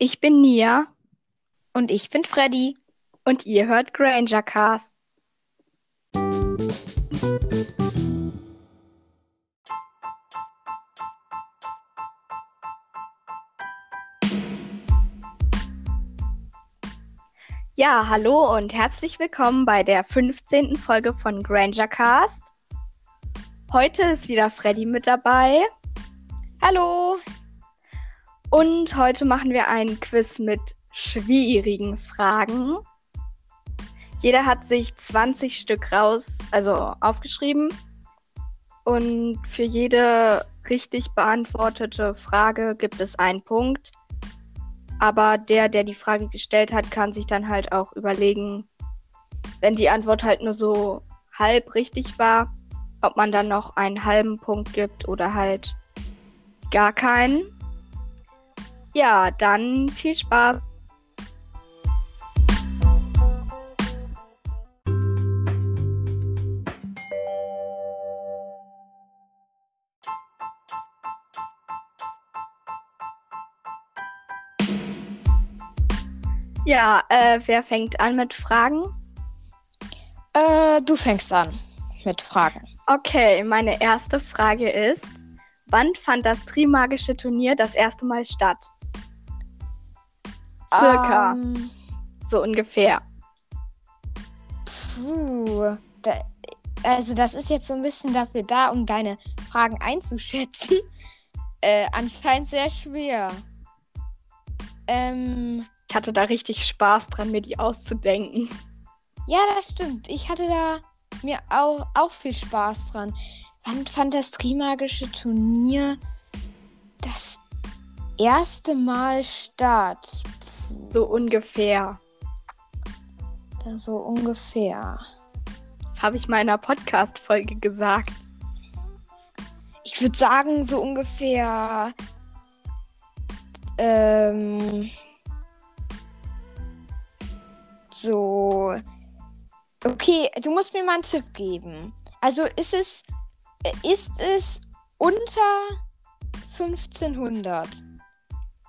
Ich bin Nia Und ich bin Freddy. und ihr hört Granger Cast. Ja, hallo und herzlich willkommen bei der 15. Folge von Granger Cast. Heute ist wieder Freddy mit dabei Hallo. Und heute machen wir einen Quiz mit schwierigen Fragen. Jeder hat sich 20 Stück raus, also aufgeschrieben. Und für jede richtig beantwortete Frage gibt es einen Punkt. Aber der, der die Frage gestellt hat, kann sich dann halt auch überlegen, wenn die Antwort halt nur so halb richtig war, ob man dann noch einen halben Punkt gibt oder halt gar keinen. Ja, dann viel Spaß. Ja, äh, wer fängt an mit Fragen? Äh, du fängst an mit Fragen. Okay, meine erste Frage ist, wann fand das Trimagische Turnier das erste Mal statt? Circa, Ähm, so ungefähr. puh. Da, also das ist jetzt so ein bisschen dafür da, um deine Fragen einzuschätzen. Äh, anscheinend sehr schwer. Ähm, Ich hatte da richtig Spaß dran, mir die auszudenken. ja, das stimmt. Ich hatte da mir auch, auch viel Spaß dran. Wann fand das Trimagische Turnier das erste Mal statt? So ungefähr. da so ungefähr. Das habe ich mal in einer Podcast-Folge gesagt. Ich würde sagen, so ungefähr. Ähm. So. Okay, du musst mir mal einen Tipp geben. Also ist es. Ist es unter 1500?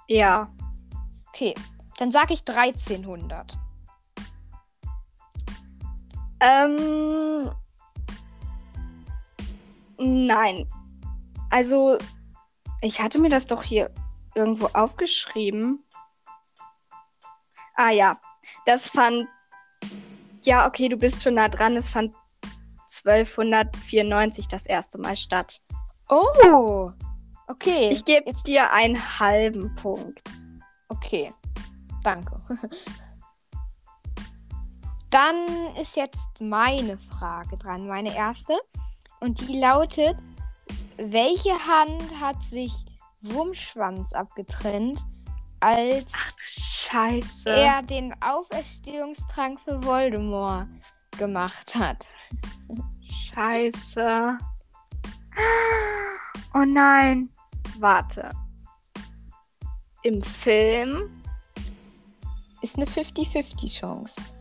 Ja, Okay, dann sage ich 1300. ähm. Nein. Also, ich hatte mir das doch hier irgendwo aufgeschrieben. Ah ja, das fand. Ja, okay, du bist schon nah dran. Es fand 1294 das erste Mal statt. Oh! Okay. Ich gebe jetzt. dir einen halben Punkt. Okay. Danke. Dann ist jetzt meine Frage dran, meine erste. Und die lautet: Welche Hand hat sich Wurmschwanz abgetrennt, als Scheiße. er den Auferstehungstrank für Voldemort gemacht hat? Scheiße. Oh nein. Warte. Im Film? Ist eine 50-50 Chance.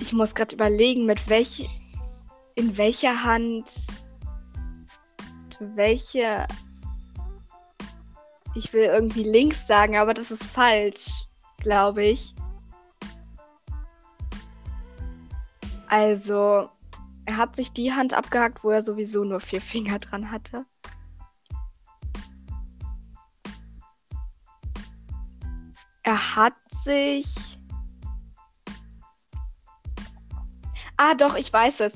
Ich muss gerade überlegen, mit welch. In welcher Hand. Welche. Ich will irgendwie links sagen, aber das ist falsch, glaube ich. Also, er hat sich die Hand abgehackt, wo er sowieso nur vier Finger dran hatte. Er hat sich. Ah, doch, ich weiß es.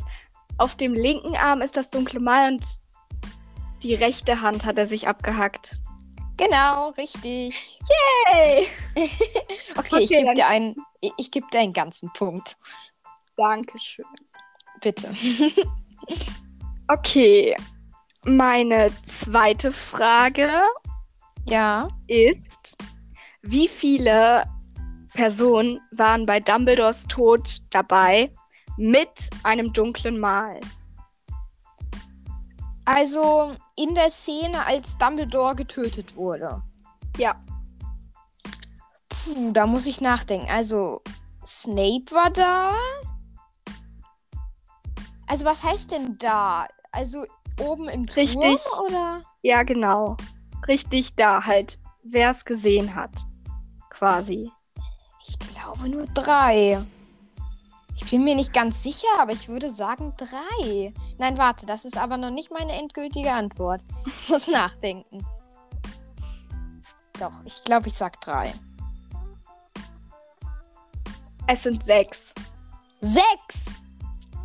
Auf dem linken Arm ist das dunkle Mal und die rechte Hand hat er sich abgehackt. Genau, richtig. Hey! Okay, ich Okay, gebe dann- dir einen, ich, ich gebe dir einen ganzen Punkt. Dankeschön. Bitte. Okay. Meine zweite Frage ja. ist, wie viele Personen waren bei Dumbledores Tod dabei mit einem dunklen Mal? Also in der Szene, als Dumbledore getötet wurde. Ja, Puh, da muss ich nachdenken. Also Snape war da. Also was heißt denn da? Also oben im Turm Richtig. oder? ja, genau. Richtig da halt wer es gesehen hat. Quasi. Ich glaube nur drei. Ich bin mir nicht ganz sicher, aber ich würde sagen drei. Nein, warte, das ist aber noch nicht meine endgültige Antwort. Ich muss nachdenken. Doch, ich glaube, ich sag drei. Es sind sechs. Sechs!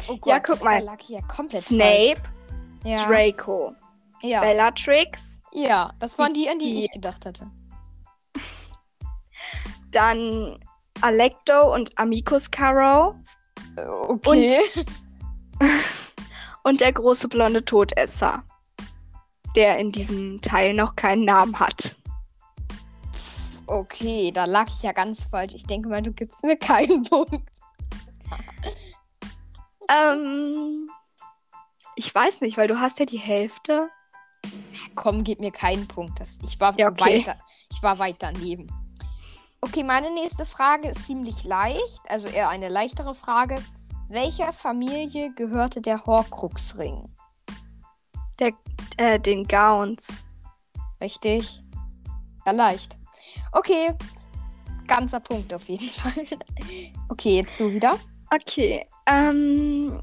Oh Ja, guck mal. Hier komplett Snape, falsch. Ja. Draco, Ja. Bellatrix, ja, das waren die, an die Die- ich gedacht hatte. Dann Alecto und Amicus Caro Okay. und der große blonde Todesser, der in diesem Teil noch keinen Namen hat. Okay, da lag ich ja ganz falsch. Ich denke mal, du gibst mir keinen Punkt. Ähm, ich weiß nicht, weil du hast ja die Hälfte. Komm, gib mir keinen Punkt. Das, ich, war Ja, okay. weiter, ich war weit daneben. Okay, meine nächste Frage ist ziemlich leicht, also eher eine leichtere Frage. Welcher Familie gehörte der Horcruxring? Äh, den Gowns. Richtig? Ja, leicht. Okay, ganzer Punkt auf jeden Fall. Okay, jetzt du wieder. Okay, ähm,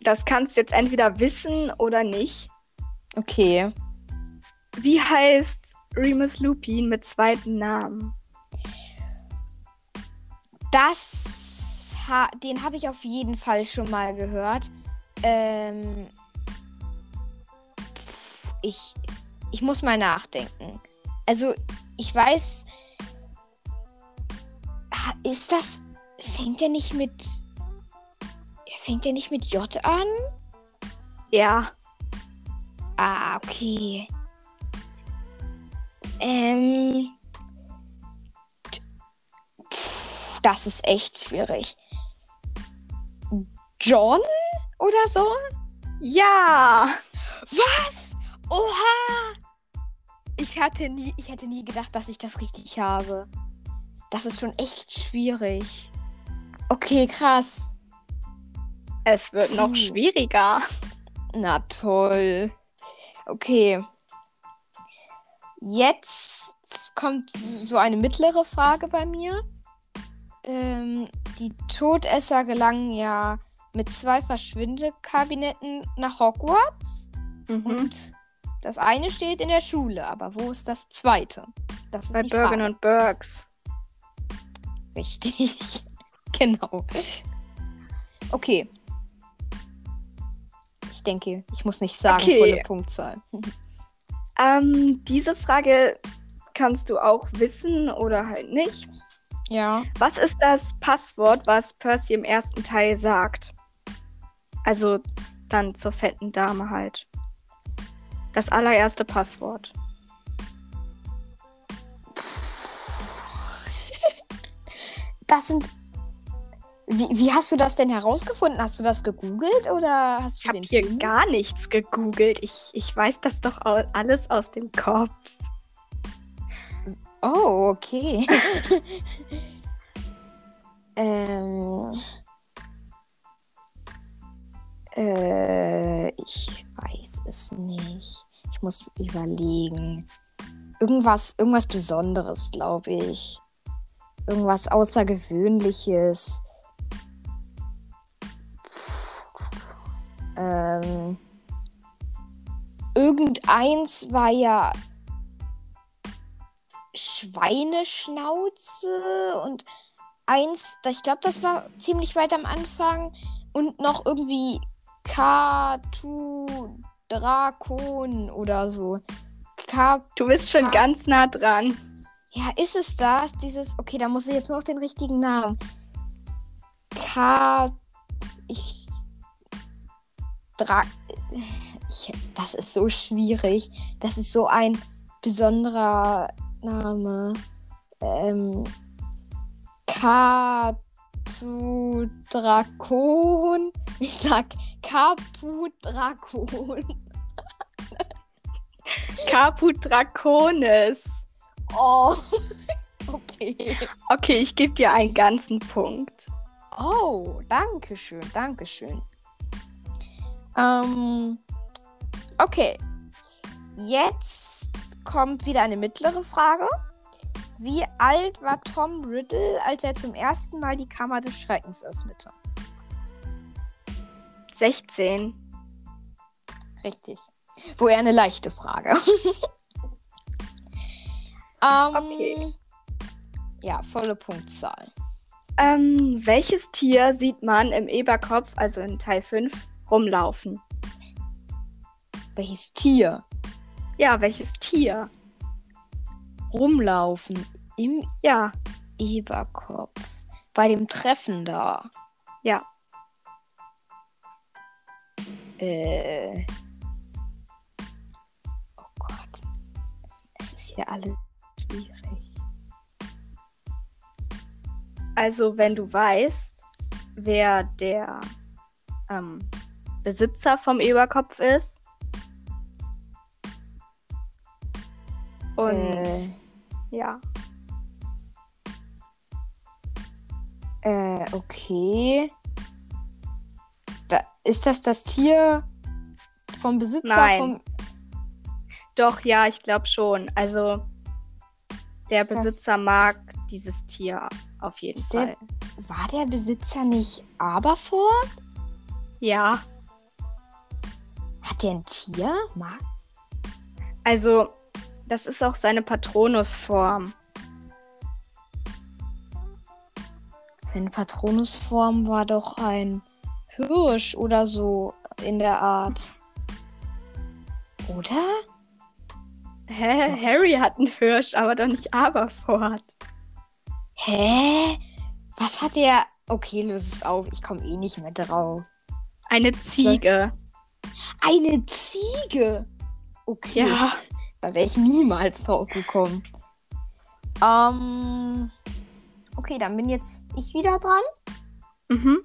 das kannst du jetzt entweder wissen oder nicht. Okay. Wie heißt Remus Lupin mit zweiten Namen? Das, ha den habe ich auf jeden Fall schon mal gehört. Ähm, pff, ich, ich muss mal nachdenken. Also, ich weiß, ist das, fängt er nicht mit, fängt er nicht mit J an? Ja, Ah, okay. Ähm. Das ist echt schwierig. John oder so? ja, Was? Oha! Ich hatte nie, ich hätte nie gedacht, dass ich das richtig habe. Das ist schon echt schwierig. Okay, krass. es wird noch Puh. schwieriger. Na toll. Okay. Jetzt kommt so eine mittlere Frage bei mir. Ähm, die Todesser gelangen ja mit zwei Verschwindekabinetten nach Hogwarts. Mhm. Und das eine steht in der Schule. Aber wo ist das zweite? Das ist Bei Bergen Frage. und Bergs. Richtig. genau. Okay. Ich denke, ich muss nicht sagen, Okay. volle Punktzahl. Ähm, diese Frage kannst du auch wissen oder halt nicht. Ja. Was ist das Passwort, was Percy im ersten Teil sagt? Also dann zur fetten Dame halt. Das allererste Passwort. Das sind. Wie, wie hast du das denn herausgefunden? Hast du das gegoogelt oder hast Ich du habe den hier Film? gar nichts gegoogelt. Ich, ich weiß das doch alles aus dem Kopf. Oh, okay. ähm. Äh, ich weiß es nicht. Ich muss überlegen. Irgendwas, irgendwas Besonderes, glaube ich. Irgendwas Außergewöhnliches. Ähm. Irgendeins war ja Schweineschnauze und eins, ich glaube, das war ziemlich weit am Anfang und noch irgendwie Katu Drakon oder so. Ka Du bist schon Ah. ganz nah dran. ja, ist es das? Dieses, okay, da muss ich jetzt noch den richtigen Namen. Ka ich Dra ich, das ist so schwierig. Das ist so ein besonderer Name. Ähm, Katu Drakon. Ich sag Kapu Drakon. Caput Draconis. Oh. Okay. Okay, ich gebe dir einen ganzen Punkt. Oh, danke schön, danke schön. Ähm, okay. Jetzt kommt wieder eine mittlere Frage. Wie alt war Tom Riddle, als er zum ersten Mal die Kammer des Schreckens öffnete? 16. Richtig. Wo eher eine leichte Frage. ähm, Okay. Ja, volle Punktzahl. Ähm, welches Tier sieht man im Eberkopf, also in Teil 5, rumlaufen? Welches Tier Ja, welches Tier? rumlaufen im Ja, Eberkopf? Bei dem Treffen da. Ja. Äh. Oh Gott. Das ist hier alles schwierig. also wenn du weißt, wer der ähm, Besitzer vom Eberkopf ist. Und Äh, ja, äh, okay. Da, ist das das Tier vom Besitzer Nein. vom. doch, ja, ich glaube schon. Also der Ist das- Besitzer mag dieses Tier auf jeden Ist der- Fall. War der Besitzer nicht Aberforth? Ja, Hat der ein Tier? Mag also das ist auch seine Patronusform. Seine Patronusform war doch ein Hirsch oder so in der Art. Oder? Hä? Harry hat einen Hirsch, aber doch nicht Aberfort. Hä? Was hat der? Okay, löse es auf. Ich komme eh nicht mehr drauf. Eine Ziege. Eine Ziege. Okay. Ja. Da wäre ich niemals drauf gekommen. Ähm. Okay, dann bin jetzt ich wieder dran. Mhm.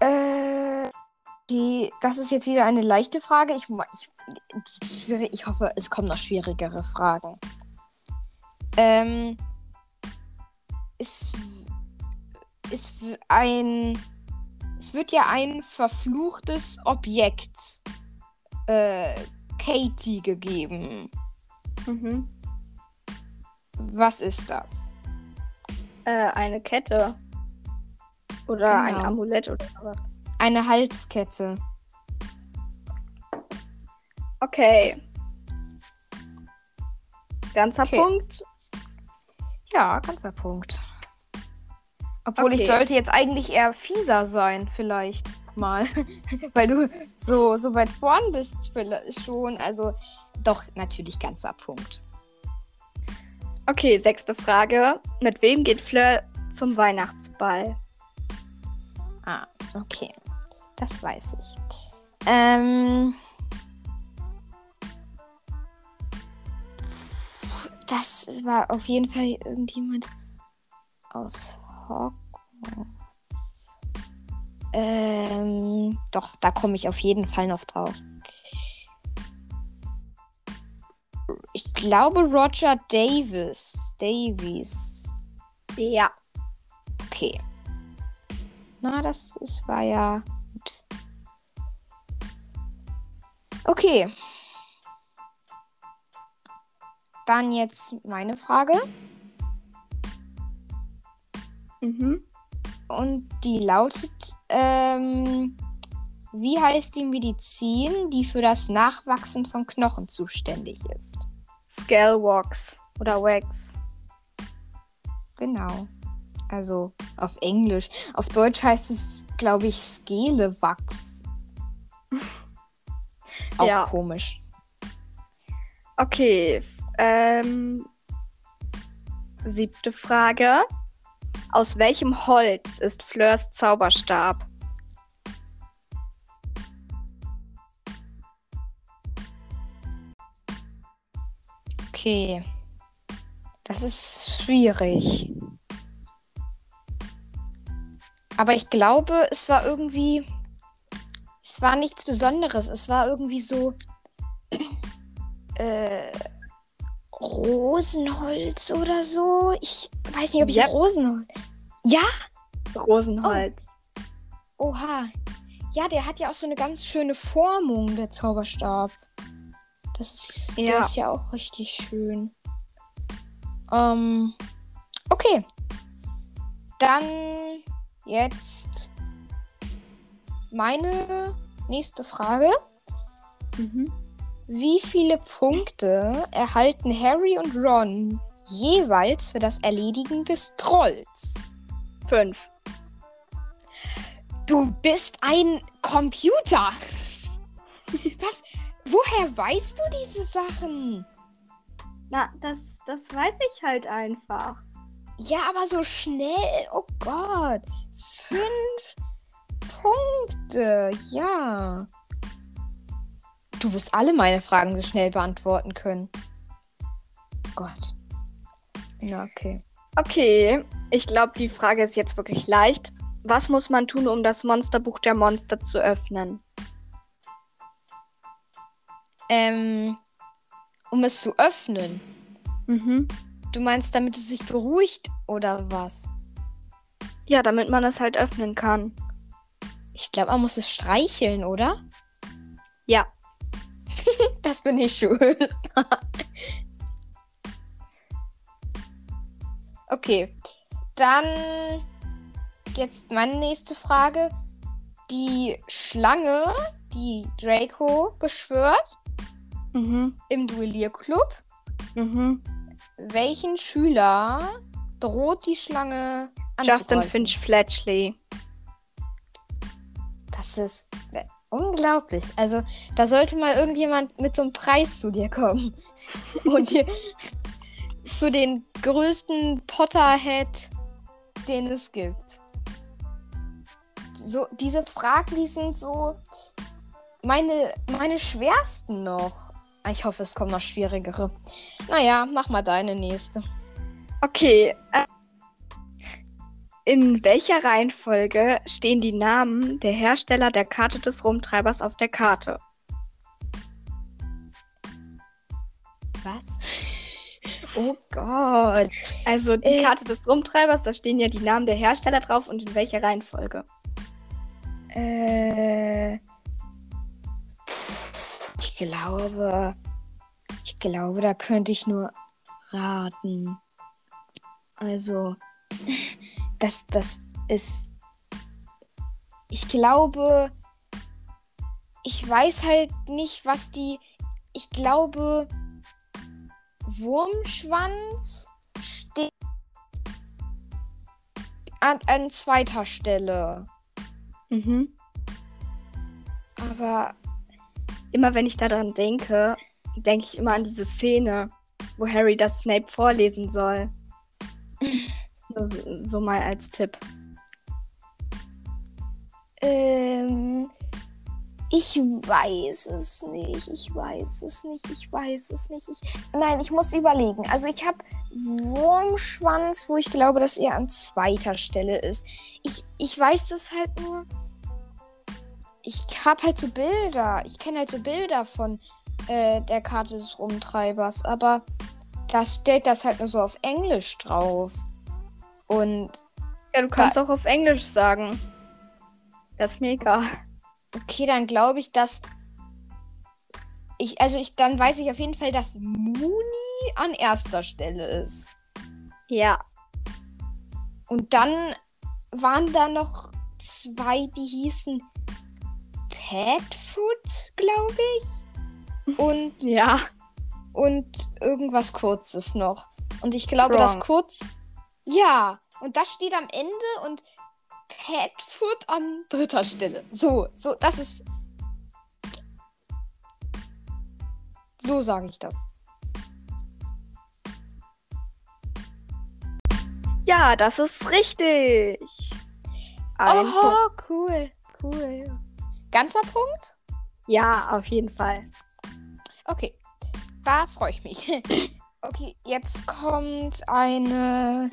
Äh. Die, das ist jetzt wieder eine leichte Frage. Ich, ich, ich hoffe, es kommen noch schwierigere Fragen. Ähm. Es, es, ein, es wird ja ein verfluchtes Objekt äh, Katie gegeben. Mhm. Was ist das? Äh, eine Kette. Oder ein Genau. Amulett oder sowas. Eine Halskette. Okay. Ganzer Okay. Punkt. Ja, ganzer Punkt. Obwohl ich Okay. sollte jetzt eigentlich eher fieser sein, vielleicht mal. Weil du so, so weit vorn bist schon. Also doch, natürlich ganzer Punkt. Okay, sechste Frage. Mit wem geht Fleur zum Weihnachtsball? Ah, okay. Das weiß ich. Ähm. Das war auf jeden Fall irgendjemand aus Hogwarts. Ähm, doch, da komme ich auf jeden Fall noch drauf. Ich glaube Roger Davis. Davies. Ja. Okay. Na, das ist, war ja gut. Okay. Dann jetzt meine Frage. Mhm. Und die lautet, ähm, wie heißt die Medizin, die für das Nachwachsen von Knochen zuständig ist? Scalewax oder Wax. Genau. Also auf Englisch. Auf Deutsch heißt es, glaube ich, Skelewachs. Auch Ja. komisch. Okay. Ähm, siebte Frage. Aus welchem Holz ist Fleurs Zauberstab? Okay. Das ist schwierig. Aber ich glaube, es war irgendwie. Es war nichts Besonderes. Es war irgendwie so. Äh, Rosenholz oder so. Ich weiß nicht, ob ich Yep. Rosenholz. Ja? Rosenholz. Oha. Ja, der hat ja auch so eine ganz schöne Formung, der Zauberstab. Das ist, Der Ja. ist ja auch richtig schön. Ähm, okay. Dann jetzt meine nächste Frage. Mhm. Wie viele Punkte erhalten Harry und Ron jeweils für das Erledigen des Trolls? Fünf. Du bist ein Computer. Was? Woher weißt du diese Sachen? Na, das, das weiß ich halt einfach. Ja, aber so schnell. Oh Gott. Fünf Punkte. Ja. Du wirst alle meine Fragen so schnell beantworten können. Gott. Ja, okay. Okay, ich glaube, die Frage ist jetzt wirklich leicht. Was muss man tun, um das Monsterbuch der Monster zu öffnen? Ähm, um es zu öffnen. Mhm. Du meinst, damit es sich beruhigt oder was? Ja, damit man es halt öffnen kann. Ich glaube, man muss es streicheln, oder? Ja. Das bin ich schön. okay. Dann jetzt meine nächste Frage. Die Schlange, die Draco beschwört Mhm. im Duellierclub. Mhm. Welchen Schüler droht die Schlange Justin anzugreifen? Finch Fletchley. Das ist unglaublich. Also, da sollte mal irgendjemand mit so einem Preis zu dir kommen. Und dir für den größten Potterhead, den es gibt. So, diese Fragen, die sind so meine, meine schwersten noch. Ich hoffe, es kommen noch schwierigere. Naja, mach mal deine nächste. Okay. Äh, in welcher Reihenfolge stehen die Namen der Hersteller der Karte des Rumtreibers auf der Karte? Was? oh Gott. Also die Äh. Karte des Rumtreibers, da stehen ja die Namen der Hersteller drauf und in welcher Reihenfolge? Äh, ich glaube, ich glaube, da könnte ich nur raten. Also, das, das ist, ich glaube, ich weiß halt nicht, was die, ich glaube, Wurmschwanz steht an, an zweiter Stelle. Mhm. Aber Immer wenn ich daran denke, denke ich immer an diese Szene, wo Harry das Snape vorlesen soll. So, mal als Tipp. Ähm, ich weiß es nicht. Ich weiß es nicht. Ich weiß es nicht. Ich, nein, ich muss überlegen. Also ich habe Wurmschwanz, wo ich glaube, dass er an zweiter Stelle ist. Ich, ich weiß das halt nur. Ich habe halt so Bilder. Ich kenne halt so Bilder von äh, der Karte des Rumtreibers. Aber da steht das halt nur so auf Englisch drauf. Und Ja, du kannst auch auf Englisch sagen. Das ist mir egal. Okay, dann glaube ich, dass ich, also ich, dann weiß ich auf jeden Fall, dass Mooney an erster Stelle ist. Ja. Und dann waren da noch zwei, die hießen Petfoot, glaube ich. Und, Ja. und irgendwas Kurzes noch. Und ich glaube, Wrong. das kurz. Ja, und das steht am Ende und Petfoot an dritter Stelle. So, so, das ist. So sage ich das. Ja, das ist richtig. Ein Punkt. oh, cool, cool. Ganzer Punkt? Ja, auf jeden Fall. Okay, da freue ich mich. Okay, jetzt kommt eine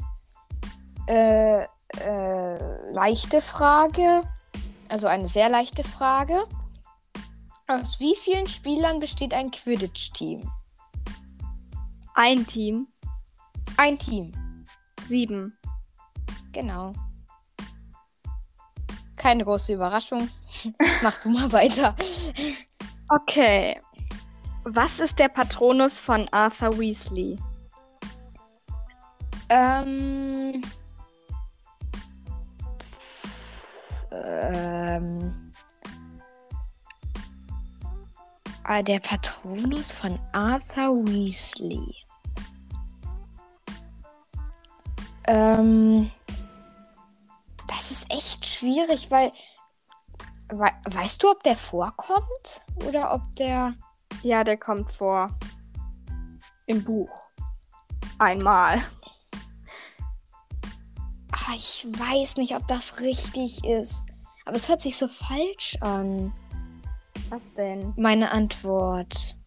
äh, äh, leichte Frage. Also eine sehr leichte Frage. Aus wie vielen Spielern besteht ein Quidditch-Team? Ein Team. Ein Team, Sieben. genau. Keine große Überraschung. Mach du mal weiter. Okay. Was ist der Patronus von Arthur Weasley? Ähm. Ähm. Ah, der Patronus von Arthur Weasley. Ähm. Das ist echt schwierig, weil. We weißt du, ob der vorkommt? Oder ob der. Ja, der kommt vor. Im Buch. Einmal. Ich weiß nicht, ob das richtig ist. Aber es hört sich so falsch an. Was denn? Meine Antwort.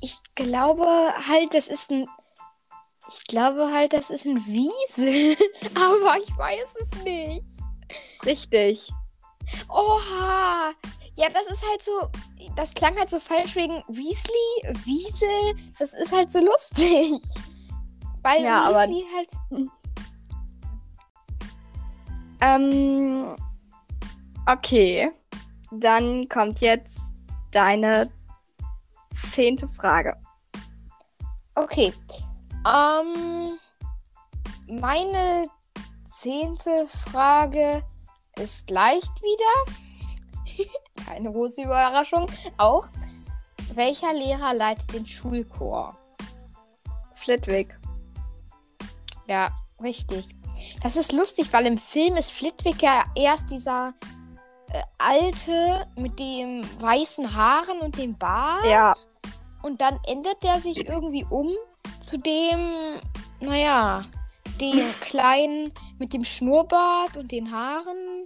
Ich glaube halt, das ist ein. Ich glaube halt, das ist ein Wiesel. Aber ich weiß es nicht. Richtig. Oha! Ja, das ist halt so. Das klang halt so falsch wegen Weasley, Wiesel. Das ist halt so lustig. Weil Ja, aber- halt. Ähm. Okay. Dann kommt jetzt deine zehnte Frage. Okay. Ähm. Meine zehnte Frage ist leicht wieder. Keine große Überraschung. Auch. Welcher Lehrer leitet den Schulchor? Flitwick. Ja, richtig. Das ist lustig, weil im Film ist Flitwick ja erst dieser äh, alte mit dem weißen Haaren und dem Bart. Ja. Und dann ändert der sich irgendwie um zu dem, naja, dem kleinen mit dem Schnurrbart und den Haaren.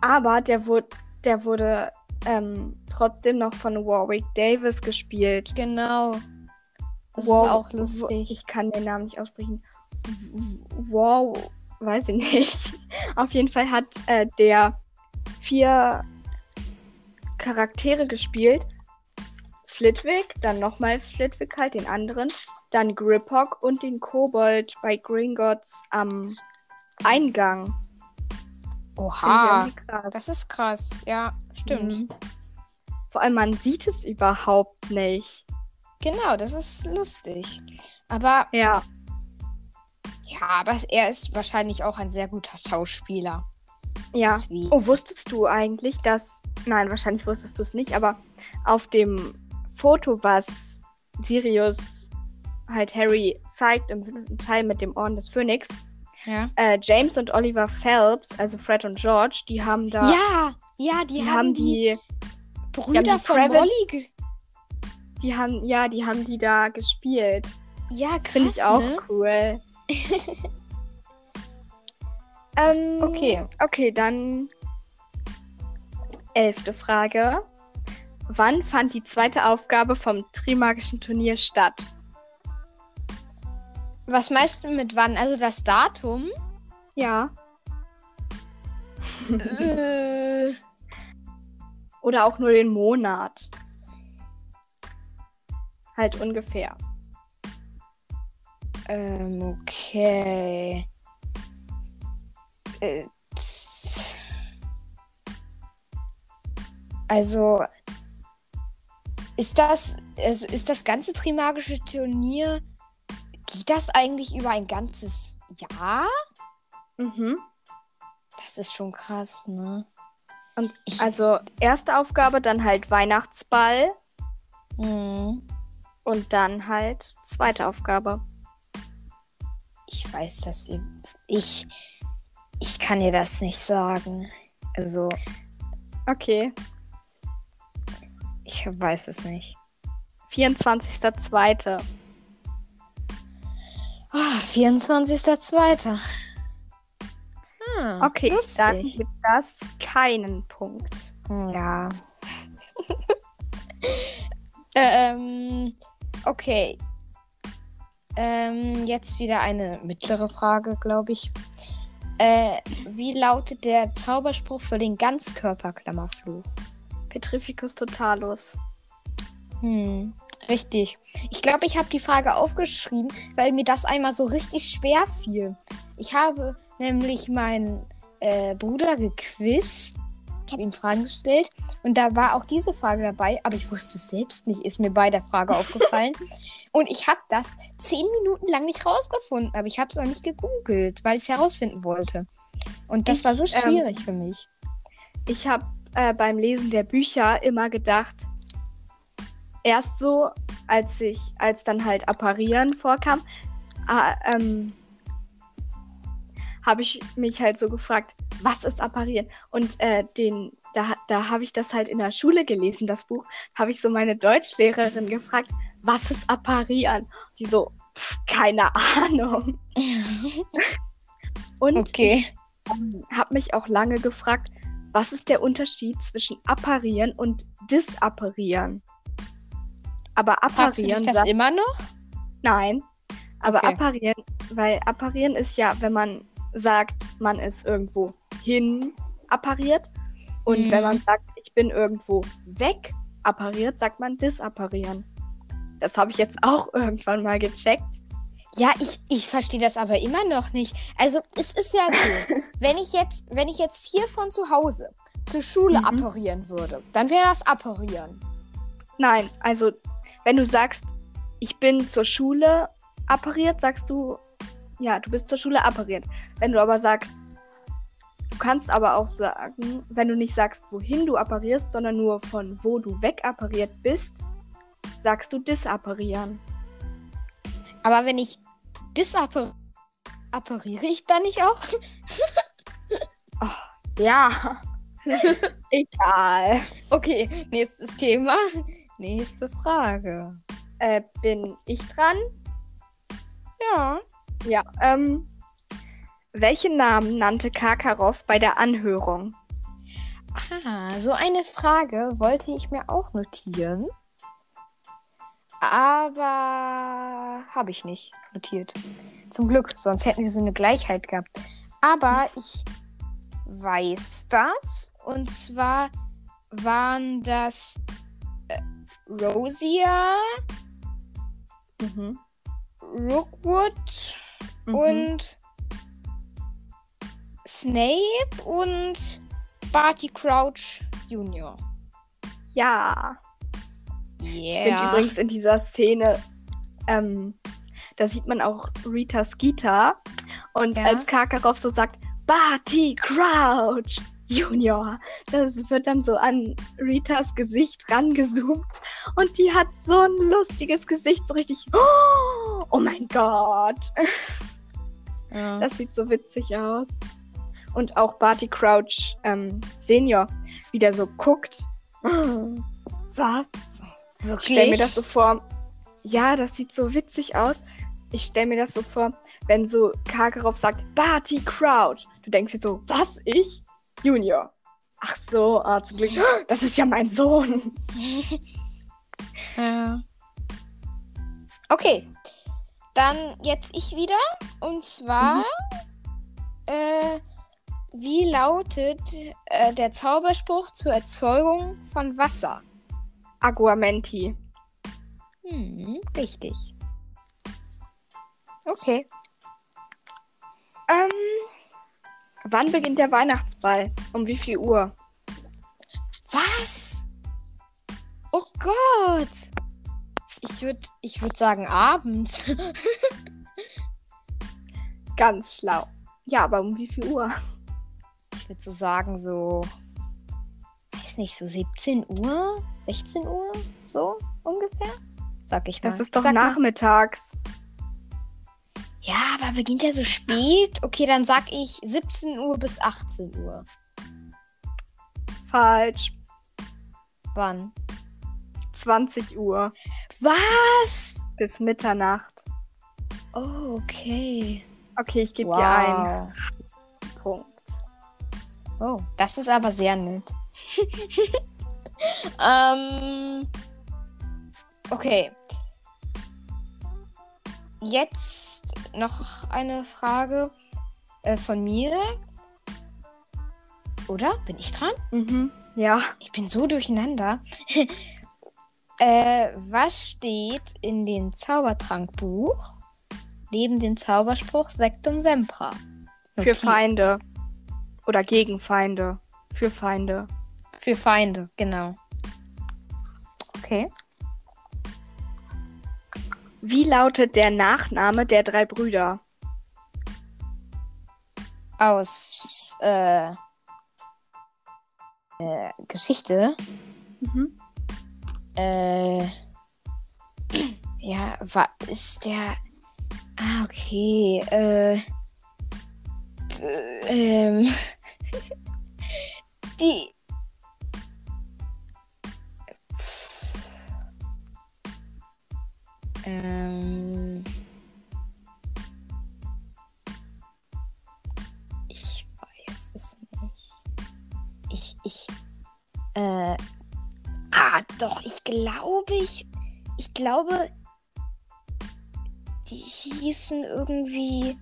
Aber der wurde, der wurde ähm, trotzdem noch von Warwick Davis gespielt. Genau. Das Wow, ist auch lustig. Ich kann den Namen nicht aussprechen. Wow, weiß ich nicht. Auf jeden Fall hat äh, der vier Charaktere gespielt. Flitwick, dann nochmal Flitwick halt, den anderen, dann Griphock und den Kobold bei Gringotts am Eingang. Oha. Das ist krass. Ja, stimmt. Mhm. Vor allem, man sieht es überhaupt nicht. Genau, das ist lustig. Aber Ja. Ja, aber er ist wahrscheinlich auch ein sehr guter Schauspieler. Ja. Deswegen. Oh, wusstest du eigentlich, dass. Nein, wahrscheinlich wusstest du es nicht, aber auf dem Foto, was Sirius halt Harry zeigt im fünften Teil mit dem Orden des Phönix, Ja. äh, James und Oliver Phelps, also Fred und George, die haben da. Ja, ja, die, die, haben die, die, Brüder die von Craven- Molly. Die haben, ja, die haben die da gespielt. ja, Das krass, finde ich auch ne? cool. ähm, Okay. Okay, dann elfte Frage. Wann fand die zweite Aufgabe vom Trimagischen Turnier statt? Was meinst du mit wann? Also das Datum? Ja. äh, Oder auch nur den Monat. Halt ungefähr. Ähm, okay. Äh, also ist das also ist das ganze Trimagische Turnier geht das eigentlich über ein ganzes Jahr? Mhm. Das ist schon krass, ne? Und Ich- also erste Aufgabe, dann halt Weihnachtsball Mhm. und dann halt zweite Aufgabe. Ich weiß das eben. Ich ich kann dir das nicht sagen. Also Okay. ich weiß es nicht. 24.02. Ah, 24.02. Hm, Okay, dann lustig. gibt das keinen Punkt. Ja. ähm, okay. Ähm, jetzt wieder eine mittlere Frage, glaube ich. Äh, wie lautet der Zauberspruch für den Ganzkörperklammerfluch? Petrificus totalus. Hm, richtig. Ich glaube, ich habe die Frage aufgeschrieben, weil mir das einmal so richtig schwer fiel. Ich habe nämlich meinen äh, Bruder gequizt ich habe ihm Fragen gestellt und da war auch diese Frage dabei, aber ich wusste es selbst nicht, ist mir bei der Frage aufgefallen. und ich habe das zehn Minuten lang nicht rausgefunden, aber ich habe es auch nicht gegoogelt, weil ich es herausfinden wollte. Und das Ich, war so ähm, schwierig für mich. Ich habe äh, beim Lesen der Bücher immer gedacht, erst so, als ich, als dann halt Apparieren vorkam, ah, ähm, habe ich mich halt so gefragt, was ist Apparieren? Und äh, den, da, da habe ich das halt in der Schule gelesen, das Buch, habe ich so meine Deutschlehrerin gefragt, was ist Apparieren? Die so, pff, keine Ahnung. Und okay. ähm, habe mich auch lange gefragt, was ist der Unterschied zwischen apparieren und disapparieren? Aber Fragst du apparieren das sagt immer noch? nein. Aber Okay. apparieren, weil apparieren ist ja, wenn man sagt, man ist irgendwo hin appariert. Und Mhm. wenn man sagt, ich bin irgendwo weg appariert, sagt man disapparieren. Das habe ich jetzt auch irgendwann mal gecheckt. Ja, ich, ich verstehe das aber immer noch nicht. Also, es ist ja so, wenn ich jetzt, wenn ich jetzt hier von zu Hause zur Schule Mhm. apparieren würde, dann wäre das apparieren. Nein, also wenn du sagst, ich bin zur Schule appariert, sagst du, ja, du bist zur Schule appariert. Wenn du aber sagst, du kannst aber auch sagen, wenn du nicht sagst, wohin du apparierst, sondern nur von wo du weg appariert bist, sagst du disapparieren. Aber wenn ich disappariere, appariere ich dann nicht auch? Ja. Egal. Okay, nächstes Thema. Nächste Frage. Äh, bin ich dran? Ja. Ja. Ähm, welchen Namen nannte Karkaroff bei der Anhörung? Ah, so eine Frage wollte ich mir auch notieren. Aber habe ich nicht notiert. Zum Glück, sonst hätten wir so eine Gleichheit gehabt. Aber ich weiß das. Und zwar waren das äh, Rosia, Mhm. Rookwood Mhm. und Snape und Barty Crouch Jr. Ja. Ich finde Yeah. übrigens in dieser Szene, ähm, da sieht man auch Rita Skeeter. Und Ja. als Karkaroff so sagt, Barty Crouch Junior, das wird dann so an Ritas Gesicht rangezoomt. Und die hat so ein lustiges Gesicht, so richtig, oh, oh mein Gott. Ja. Das sieht so witzig aus. Und auch Barty Crouch ähm, Senior, wie der so guckt. Was? Ich Wirklich? stelle mir das so vor. Ja, das sieht so witzig aus. Ich stelle mir das so vor, wenn so Karkaroff sagt, Barty Crouch. Du denkst dir so, was, ich? Junior. Ach so, ah, zum Glück. Das ist ja mein Sohn. Ja. Okay. Dann jetzt ich wieder. Und zwar, äh, wie lautet äh, der Zauberspruch zur Erzeugung von Wasser? Aguamenti. Hm, richtig. Okay. Ähm, wann beginnt der Weihnachtsball? Um wie viel Uhr? Was? Oh Gott! Ich würde ich würd sagen abends. Ganz schlau. Ja, aber um wie viel Uhr? Ich würde so sagen, so. Weiß nicht, so 17 Uhr? 16 Uhr? So ungefähr? Sag ich mal. Das ist doch mal. nachmittags. Ja, aber beginnt ja so spät. Okay, dann sag ich 17 Uhr bis 18 Uhr. Falsch. Wann? 20 Uhr Was? bis Mitternacht. Oh, okay. Okay, ich gebe wow. dir einen Punkt. Oh, das ist aber sehr nett. ähm, okay. Jetzt noch eine Frage äh, von mir. Oder? Bin ich dran? Mhm. Ja. Ich bin so durcheinander. äh, was steht in dem Zaubertrankbuch neben dem Zauberspruch Sectum Sempra? Für Notiert. Feinde. Oder gegen Feinde. Für Feinde. Für Feinde, genau. Okay. Wie lautet der Nachname der drei Brüder? Aus äh, äh, Geschichte. Mhm. Äh, ja, war ist der. Ah, okay. Äh, ähm, die. Ähm. Ich weiß es nicht. Ich, ich, äh, ah, doch, ich glaube, ich, ich glaube, die hießen irgendwie,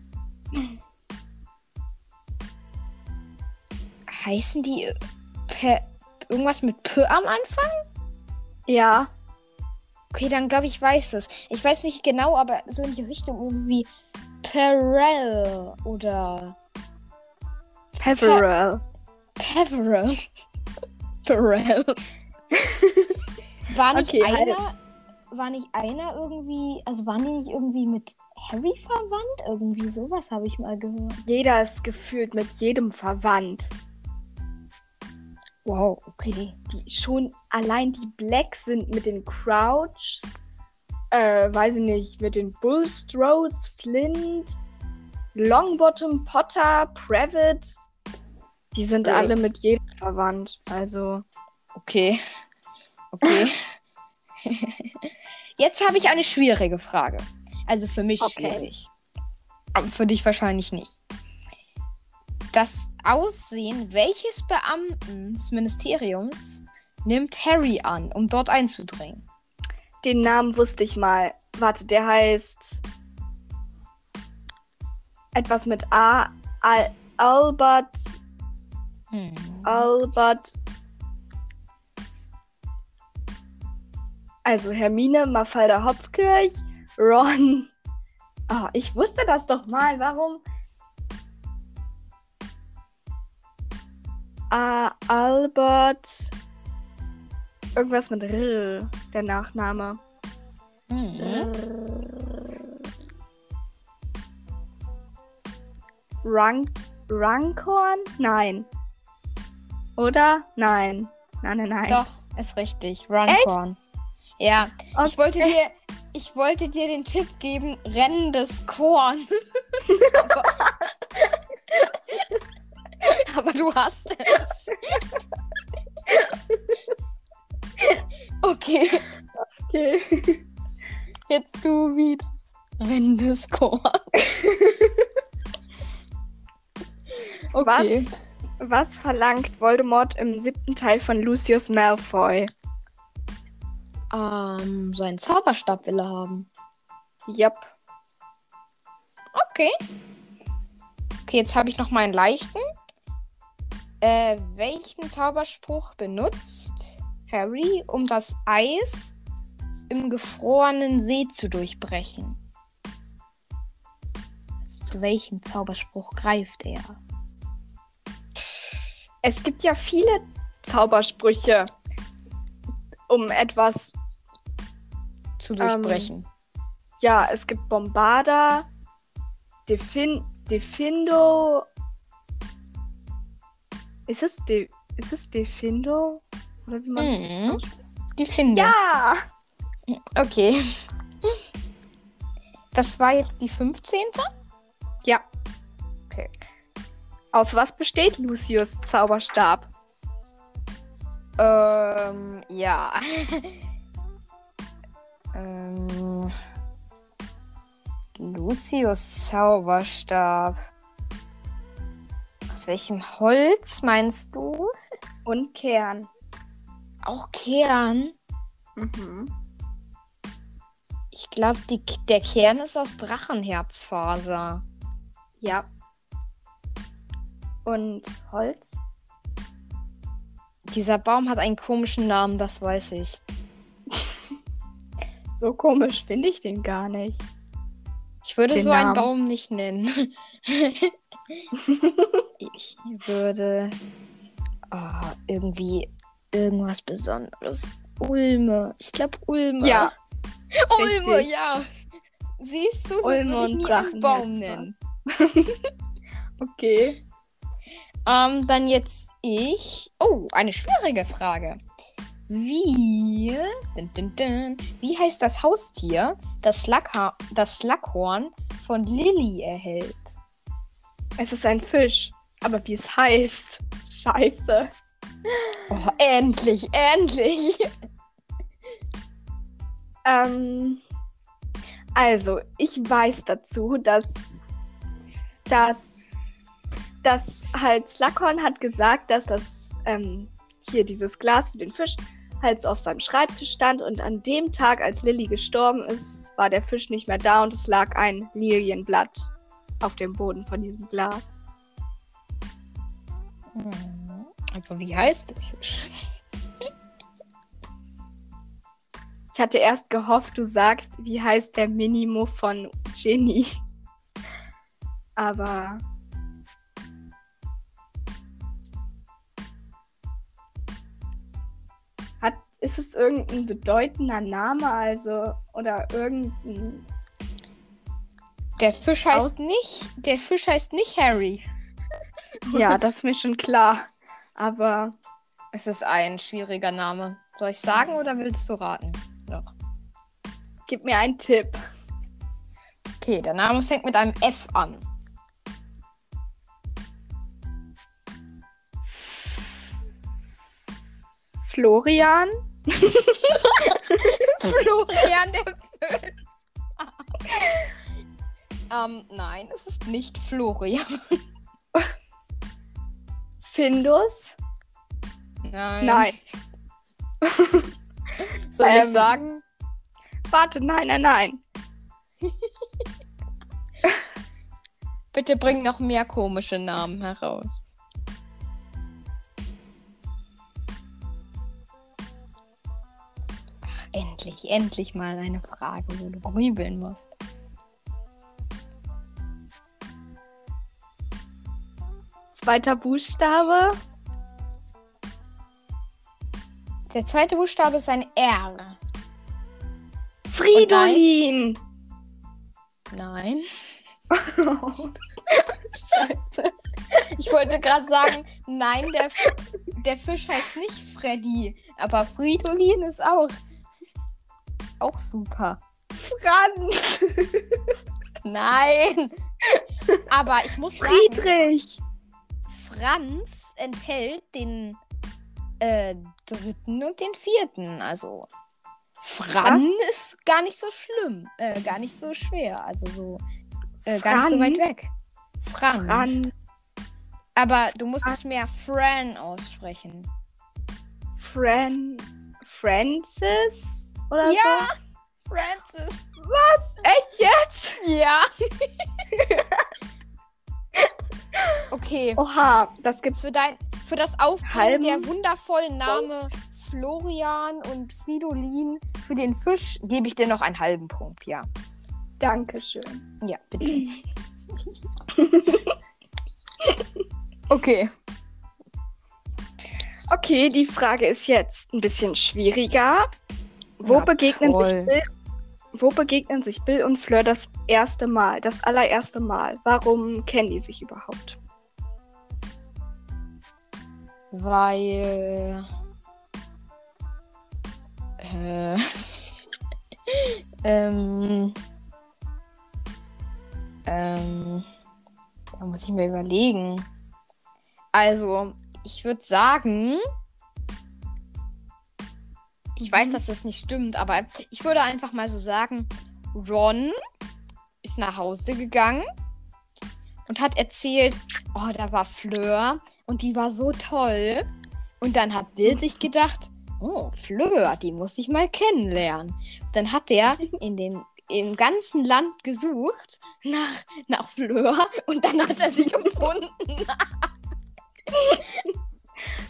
heißen die per, irgendwas mit P am Anfang? Ja. Okay, dann glaube ich, weiß es. Ich weiß nicht genau, aber so in die Richtung irgendwie Perel oder Peverell. Peverell. Perel. War nicht Okay, halt. einer, war nicht einer irgendwie, also waren die nicht irgendwie mit Harry verwandt? Irgendwie sowas habe ich mal gehört. Jeder ist gefühlt mit jedem verwandt. Wow, okay. Die schon allein die Blacks sind mit den Crouch, äh, weiß ich nicht, mit den Bullstrodes, Flint, Longbottom, Potter, Previtt. Die sind Okay. alle mit jedem verwandt. Also, Okay. Okay. Jetzt habe ich eine schwierige Frage. Also für mich Okay. schwierig. Aber für dich wahrscheinlich nicht. Das Aussehen welches Beamten des Ministeriums nimmt Harry an, um dort einzudringen? den Namen wusste ich mal. Warte, der heißt etwas mit A. Al Albert. Hm. Albert. Also Hermine, Mafalda Hopkirch, Ron. Oh, ich wusste das doch mal. Warum? Ah, Albert. Irgendwas mit R, der Nachname. Hm. Rank Rankorn? Nein. Oder? Nein. Nein, nein, nein. Doch, ist richtig. Runcorn. Ja, ich wollte dir, ich wollte dir den Tipp geben, rennendes Korn. aber, aber du hast es. Okay, Okay. jetzt du wieder. Rennendes Korn. Okay. Was verlangt Voldemort im siebten Teil von Lucius Malfoy? Ähm, seinen Zauberstab will er haben. Yep. Okay. Okay, jetzt habe ich noch meinen leichten. Äh, welchen Zauberspruch benutzt Harry, um das Eis im gefrorenen See zu durchbrechen? Also, zu welchem Zauberspruch greift er? Es gibt ja viele Zaubersprüche, um etwas. Zu durchbrechen. Ja, es gibt Bombarda, Defin Defindo. Ist es, De ist es Defindo? Oder wie man Mhm. finde. Ja! Okay. Das war jetzt die 15. Ja. Okay. Aus was besteht Lucius Zauberstab? Ähm, ja. ähm, Lucius Zauberstab. Aus welchem Holz meinst du? Und Kern. Auch Kern. Mhm. Ich glaube, der Kern ist aus Drachenherzfaser. Ja. Und Holz? Dieser Baum hat einen komischen Namen, das weiß ich. So komisch finde ich den gar nicht. Ich würde Den so einen Namen. Baum nicht nennen. ich würde oh, irgendwie irgendwas Besonderes. Ulme. Ich glaube Ulme. Ja. Ulme, richtig. ja. Siehst du, so Ulme würde ich nie einen Baum nennen. Okay. Ähm, dann jetzt ich. Oh, eine schwierige Frage. Wie, dun, dun, dun, wie heißt das Haustier, das, das Slughorn von Lilly erhält? Es ist ein Fisch. Aber wie es heißt. Scheiße. Oh, endlich, endlich. Ähm, also, ich weiß dazu, dass, dass, dass halt Slughorn hat gesagt, dass das ähm, hier dieses Glas für den Fisch halt so auf seinem Schreibtisch stand und an dem Tag, als Lilly gestorben ist, war der Fisch nicht mehr da und es lag ein Lilienblatt auf dem Boden von diesem Glas. Hm, Aber wie heißt der Fisch? Ich hatte erst gehofft, du sagst, wie heißt der Minimo von Ginny. Aber ist es irgendein bedeutender Name, also oder irgendein Der Fisch heißt nicht, der Fisch heißt nicht Harry. Ja, das ist mir schon klar. Aber Es ist ein schwieriger Name. Soll ich sagen oder willst du raten? Noch. gib mir einen Tipp. Okay, der Name fängt mit einem F an. Florian? Florian der Fisch. ähm, nein, es ist nicht Florian. Findus? Nein. Nein. Soll ich Ähm, sagen? Warte, nein, nein, nein. Bitte bring noch mehr komische Namen heraus. Endlich, endlich mal eine Frage, wo du grübeln musst. Zweiter Buchstabe? Der zweite Buchstabe ist ein R. Fridolin! Nein. Scheiße. Ich wollte gerade sagen, nein, der, der Fisch heißt nicht Freddy, aber Fridolin ist auch. Auch super. Franz! Nein! Aber ich muss sagen, Friedrich! Franz enthält den äh, dritten und den vierten. Also Fran ist gar nicht so schlimm, äh, gar nicht so schwer, also so äh, gar nicht so Fran? weit weg. Fran. Fran. Aber du musst es mehr Fran aussprechen. Fran. Francis? Oder Ja, Francis. so? Was? Echt jetzt? Ja. okay. Oha, das gibt's. Für, dein, für das Aufbringen der wundervollen Name Florian und Fridolin für den Fisch gebe ich dir noch einen halben Punkt, ja. Dankeschön. Ja, bitte. okay. Okay, die Frage ist jetzt ein bisschen schwieriger. Wo, Na, begegnen sich. Bill, wo begegnen sich Bill und Fleur das erste Mal? Das allererste Mal. Warum kennen die sich überhaupt? Weil. Äh. ähm. Ähm. Da muss ich mir überlegen. Also, ich würde sagen. Ich weiß, Mhm. dass das nicht stimmt, aber ich würde einfach mal so sagen: Ron ist nach Hause gegangen und hat erzählt, oh, da war Fleur und die war so toll. Und dann hat Bill sich gedacht, oh, Fleur, die muss ich mal kennenlernen. Dann hat er in dem im ganzen Land gesucht nach, nach Fleur und dann hat er sie gefunden.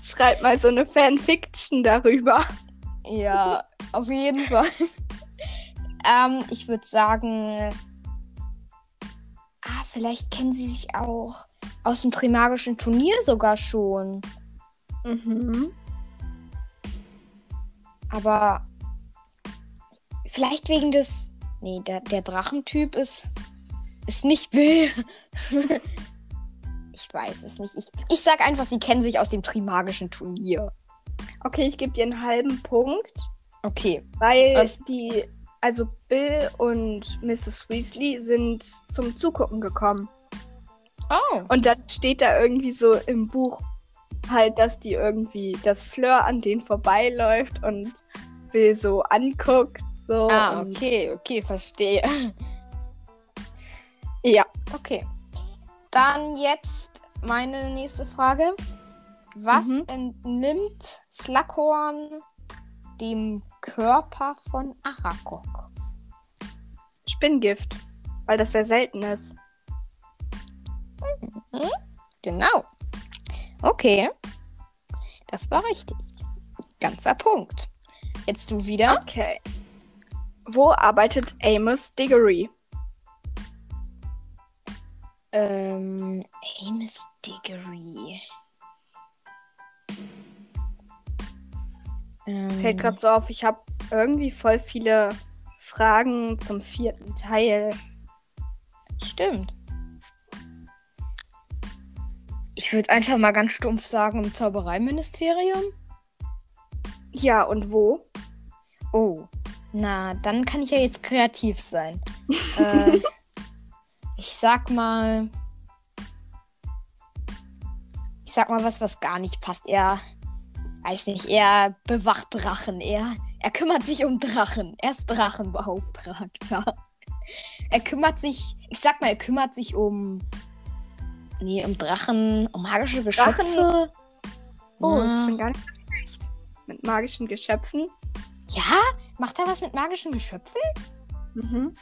Schreib mal so eine Fanfiction darüber. Ja, auf jeden Fall. ähm, ich würde sagen, ah, vielleicht kennen sie sich auch aus dem Trimagischen Turnier sogar schon. Mhm. Aber vielleicht wegen des. Nee, der, der Drachentyp ist. Ist nicht Bill. ich weiß es nicht. Ich, ich sag einfach, sie kennen sich aus dem Trimagischen Turnier. Okay, ich gebe dir einen halben Punkt, Okay. weil Was? die, also Bill und Mrs. Weasley sind zum Zugucken gekommen. Oh. Und dann steht da irgendwie so im Buch halt, dass die irgendwie, dass Fleur an denen vorbeiläuft und Bill so anguckt. So Ah, okay, okay, verstehe. Ja. Okay. Dann jetzt meine nächste Frage. Was Mhm. entnimmt Slughorn dem Körper von Aragog? Spinngift. Weil das sehr selten ist. Genau. Okay. Das war richtig. Ganzer Punkt. Jetzt du wieder. Okay. Wo arbeitet Amos Diggory? Ähm, Amos Diggory. Ähm, Fällt gerade so auf, ich habe irgendwie voll viele Fragen zum vierten Teil. Stimmt. Ich würde einfach mal ganz stumpf sagen, im Zaubereiministerium. Ja, und wo? Oh, na, dann kann ich ja jetzt kreativ sein. äh, ich sag mal. Ich sag mal was, was gar nicht passt. Er, weiß nicht, er bewacht Drachen. Er, er kümmert sich um Drachen. Er ist Drachenbeauftragter. Er kümmert sich, ich sag mal, er kümmert sich um. Nee, um Drachen, um magische Geschöpfe. Oh, Ja. ist schon gar nicht schlecht. Mit magischen Geschöpfen. Ja? Macht er was mit magischen Geschöpfen? Mhm.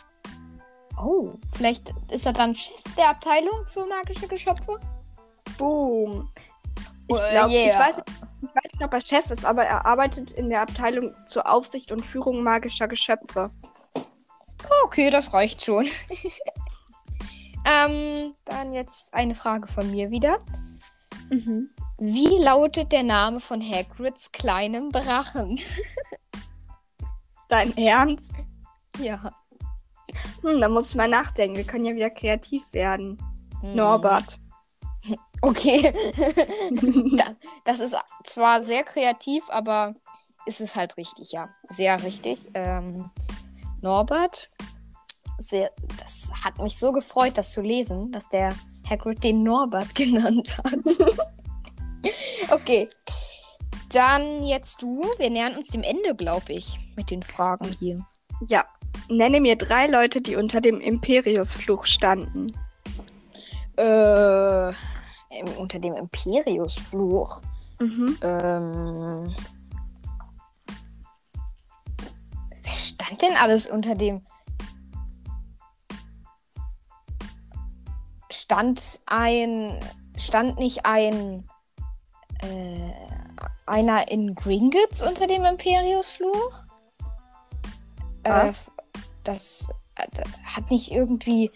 Oh, vielleicht ist er dann Chef der Abteilung für magische Geschöpfe? Boom. Ich, Oh, glaub, ich, yeah. weiß, ich weiß nicht, ob er Chef ist, aber er arbeitet in der Abteilung zur Aufsicht und Führung magischer Geschöpfe. Okay, das reicht schon. ähm, dann jetzt eine Frage von mir wieder. Mhm. Wie lautet der Name von Hagrids kleinem Drachen? Dein Ernst? Ja. Hm, da muss ich mal nachdenken. Wir können ja wieder kreativ werden. Hm. Norbert. Okay. Da- das ist zwar sehr kreativ, aber ist es halt richtig, ja. Sehr richtig. Ähm, Norbert, sehr, das hat mich so gefreut, das zu lesen, dass der Hagrid den Norbert genannt hat. okay. Dann jetzt du. Wir nähern uns dem Ende, glaube ich, mit den Fragen hier. Ja. Nenne mir drei Leute, die unter dem Imperiusfluch standen. Äh, im- unter dem Imperiusfluch. Mhm. Ähm. Wer stand denn alles unter dem? Stand ein. Stand nicht ein. Äh, einer in Gringotts unter dem Imperiusfluch? Äh, das äh, hat nicht irgendwie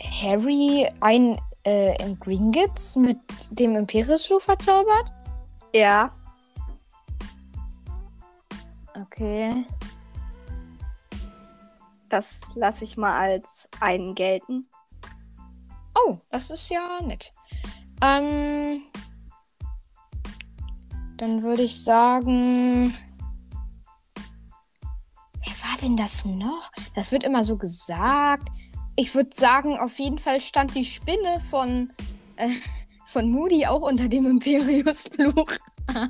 Harry ein äh, in Gringotts mit dem Imperiusfluch verzaubert? Ja. Okay. Das lasse ich mal als einen gelten. Oh, das ist ja nett. Ähm, dann würde ich sagen. Wer war denn das noch? Das wird immer so gesagt. Ich würde sagen, auf jeden Fall stand die Spinne von, äh, von Moody auch unter dem Imperiusfluch.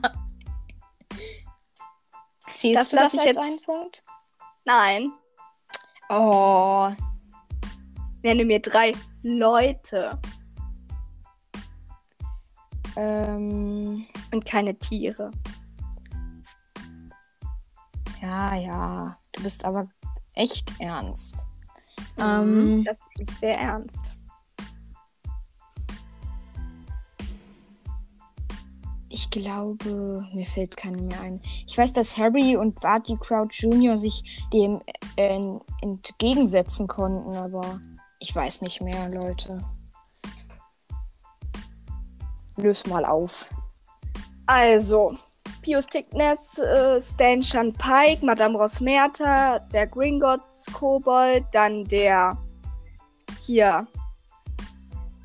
Zählst Das du das als jetzt- einen Punkt? Nein. Oh, Nenne mir drei Leute ähm, und keine Tiere. ja, ja. Du bist aber echt ernst. Mhm. Ähm. Das ist sehr ernst. Ich glaube, mir fällt keiner mehr ein. Ich weiß, dass Harry und Barty Crouch Jr. sich dem äh, en- entgegensetzen konnten, aber ich weiß nicht mehr, Leute. Löse mal auf. Also, Pius Tickness, äh, Stan Chan Pike, Madame Rosmerta, der Gringotts Kobold, dann der hier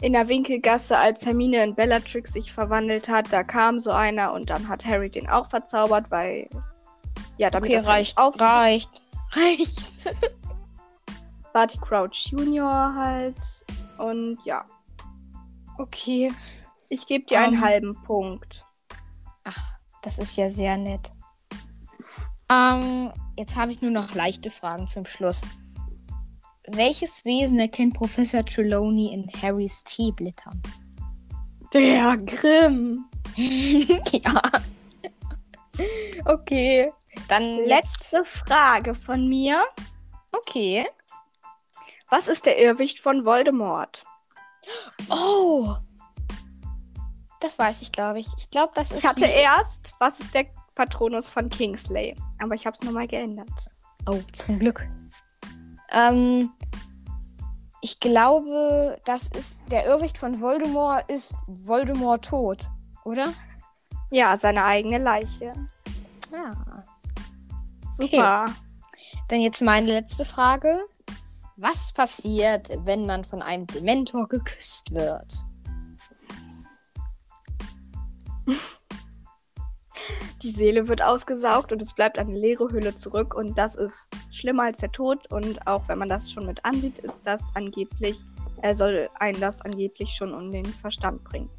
in der Winkelgasse, als Hermine in Bellatrix sich verwandelt hat, da kam so einer und dann hat Harry den auch verzaubert, weil ja, damit Okay, das reicht. Auf Reicht. Reicht. Barty Crouch Junior halt und ja, Okay. ich gebe dir einen Ähm. halben Punkt. Ach, das ist ja sehr nett. Ähm, jetzt habe ich nur noch leichte Fragen zum Schluss. Welches Wesen erkennt Professor Trelawney in Harrys Teeblättern? Der Grimm. ja. Okay. Dann letzt. Letzte Frage von mir. Okay. Was ist der Irrwicht von Voldemort? Oh. Das weiß ich, glaube ich. Ich glaube, das ist. Ich hatte erst, was ist der Patronus von Kingsley? Aber ich habe es nochmal geändert. Oh, zum Glück. Ähm, ich glaube, das ist der Irrwicht von Voldemort ist Voldemort tot, oder? Ja, seine eigene Leiche. Ja. Super. Dann jetzt meine letzte Frage. Was passiert, wenn man von einem Dementor geküsst wird? Die Seele wird ausgesaugt und es bleibt eine leere Hülle zurück. Und das ist schlimmer als der Tod. Und auch wenn man das schon mit ansieht, ist das angeblich, er soll einen das angeblich schon um den Verstand bringen.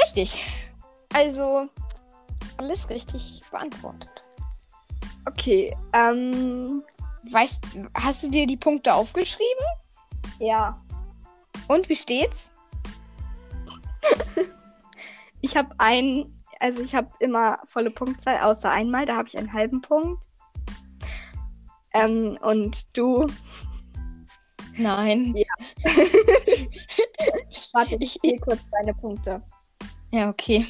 Richtig. Also, alles richtig beantwortet. Okay, ähm, Weißt, hast du dir die Punkte aufgeschrieben? ja. Und wie steht's? Ich habe einen, also ich habe immer volle Punktzahl, außer einmal, da habe ich einen halben Punkt. Ähm, und du, Nein. warte, Ich- ich zähle kurz deine Punkte. Ja, okay.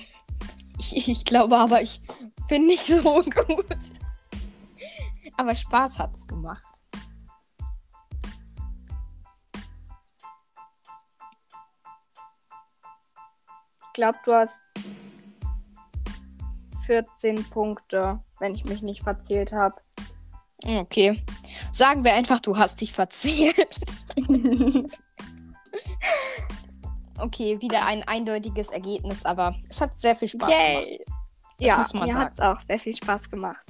Ich, ich glaube aber, ich bin nicht so gut. Aber Spaß hat's gemacht. Ich glaube, du hast 14 Punkte, wenn ich mich nicht verzählt habe. Okay. Sagen wir einfach, du hast dich verzählt. Okay, wieder ein eindeutiges Ergebnis, aber es hat sehr viel Spaß gemacht. Yay! Ja, muss man mir hat es auch sehr viel Spaß gemacht.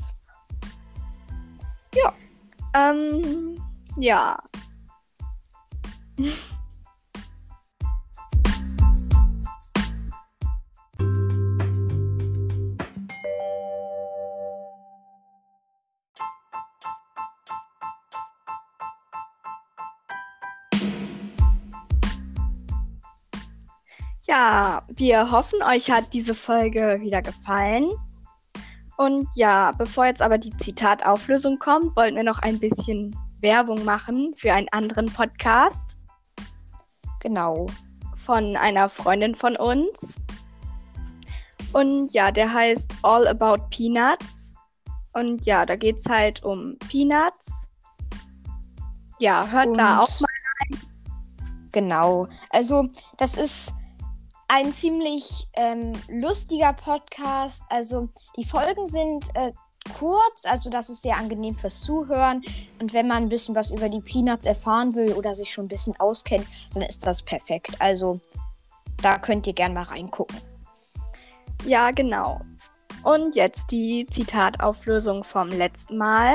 Ja. Ähm, ja. Ja, wir hoffen, euch hat diese Folge wieder gefallen. Und ja, bevor jetzt aber die Zitatauflösung kommt, wollten wir noch ein bisschen Werbung machen für einen anderen Podcast Genau. von einer Freundin von uns. Und ja, der heißt All About Peanuts. Und ja, da geht es halt um Peanuts. Ja, hört da Und- auch mal. Genau. Also, das ist ein ziemlich ähm, lustiger Podcast. Also, die Folgen sind äh, kurz, also das ist sehr angenehm fürs Zuhören. Und wenn man ein bisschen was über die Peanuts erfahren will oder sich schon ein bisschen auskennt, dann ist das perfekt. Also, da könnt ihr gern mal reingucken. Ja, genau. Und jetzt die Zitatauflösung vom letzten Mal.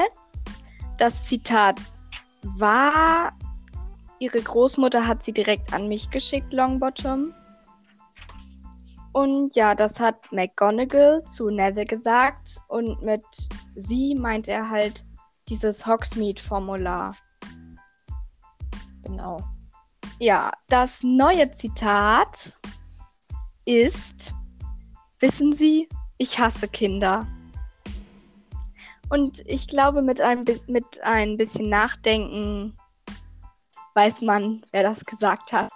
Das Zitat war, ihre Großmutter hat sie direkt an mich geschickt, Longbottom. Und ja, das hat McGonagall zu Neville gesagt. Und mit sie meint er halt dieses Hogsmeade-Formular. Genau. Ja, das neue Zitat ist, wissen Sie, ich hasse Kinder. Und ich glaube, mit ein, mit ein bisschen Nachdenken weiß man, wer das gesagt hat.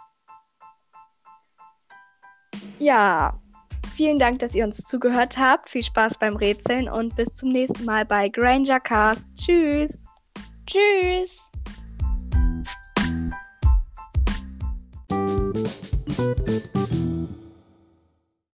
Ja, vielen Dank, dass ihr uns zugehört habt. Viel Spaß beim Rätseln und bis zum nächsten Mal bei Granger Cast. Tschüss! Tschüss!